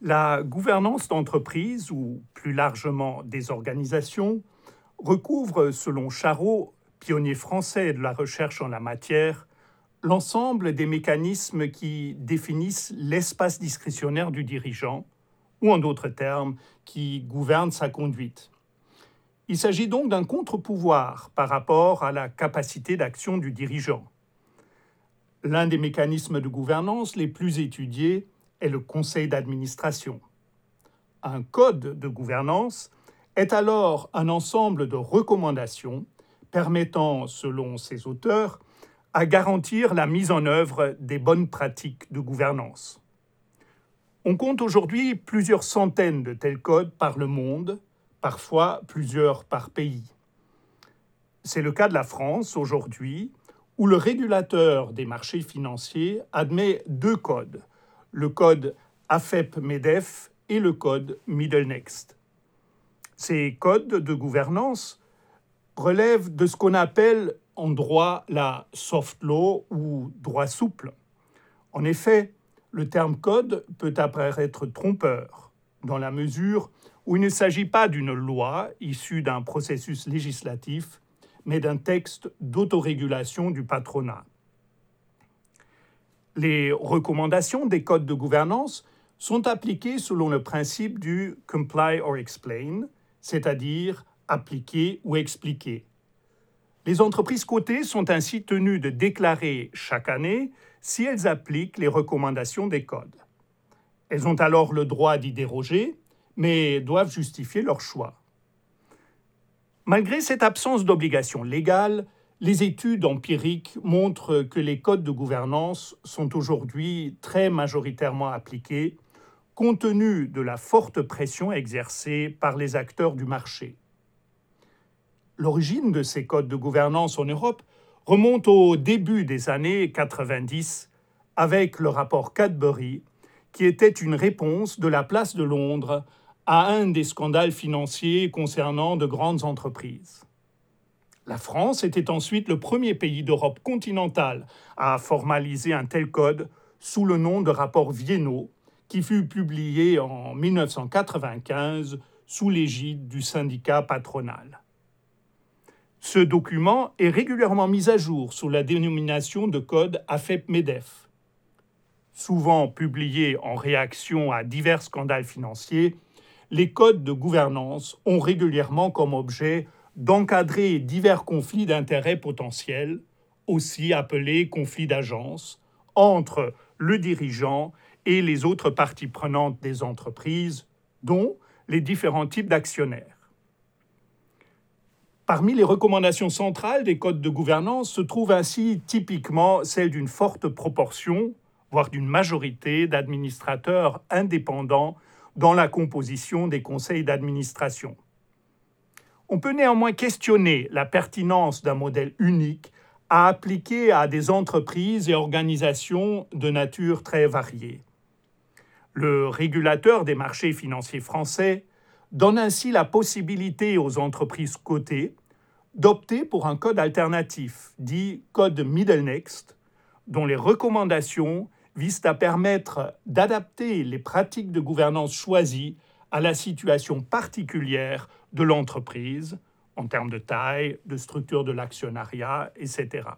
La gouvernance d'entreprise, ou plus largement des organisations, recouvre, selon Charot, pionnier français de la recherche en la matière, l'ensemble des mécanismes qui définissent l'espace discrétionnaire du dirigeant, ou en d'autres termes, qui gouvernent sa conduite. Il s'agit donc d'un contre-pouvoir par rapport à la capacité d'action du dirigeant. L'un des mécanismes de gouvernance les plus étudiés est le conseil d'administration. Un code de gouvernance est alors un ensemble de recommandations permettant, selon ses auteurs, à garantir la mise en œuvre des bonnes pratiques de gouvernance. On compte aujourd'hui plusieurs centaines de tels codes par le monde, parfois plusieurs par pays. C'est le cas de la France aujourd'hui, où le régulateur des marchés financiers admet deux codes, le code AFEP-MEDEF et le code Middle Next. Ces codes de gouvernance relèvent de ce qu'on appelle en droit la soft law ou droit souple. En effet, le terme code peut apparaître trompeur, dans la mesure où il ne s'agit pas d'une loi issue d'un processus législatif, mais d'un texte d'autorégulation du patronat. Les recommandations des codes de gouvernance sont appliquées selon le principe du comply or explain, c'est-à-dire appliquer ou expliquer. Les entreprises cotées sont ainsi tenues de déclarer chaque année si elles appliquent les recommandations des codes. Elles ont alors le droit d'y déroger, mais doivent justifier leur choix. Malgré cette absence d'obligation légale, les études empiriques montrent que les codes de gouvernance sont aujourd'hui très majoritairement appliqués compte tenu de la forte pression exercée par les acteurs du marché. L'origine de ces codes de gouvernance en Europe remonte au début des années 90 avec le rapport Cadbury, qui était une réponse de la place de Londres à un des scandales financiers concernant de grandes entreprises. La France était ensuite le premier pays d'Europe continentale à formaliser un tel code sous le nom de rapport Viennot, qui fut publié en 1995 sous l'égide du syndicat patronal. Ce document est régulièrement mis à jour sous la dénomination de code AFEP-MEDEF. Souvent publié en réaction à divers scandales financiers, les codes de gouvernance ont régulièrement comme objet d'encadrer divers conflits d'intérêts potentiels, aussi appelés conflits d'agence, entre le dirigeant et les autres parties prenantes des entreprises, dont les différents types d'actionnaires. Parmi les recommandations centrales des codes de gouvernance se trouve ainsi typiquement celle d'une forte proportion, voire d'une majorité d'administrateurs indépendants dans la composition des conseils d'administration. On peut néanmoins questionner la pertinence d'un modèle unique à appliquer à des entreprises et organisations de nature très variée. Le régulateur des marchés financiers français donne ainsi la possibilité aux entreprises cotées d'opter pour un code alternatif, dit code Middle Next, dont les recommandations visent à permettre d'adapter les pratiques de gouvernance choisies à la situation particulière de l'entreprise en termes de taille, de structure de l'actionnariat, etc.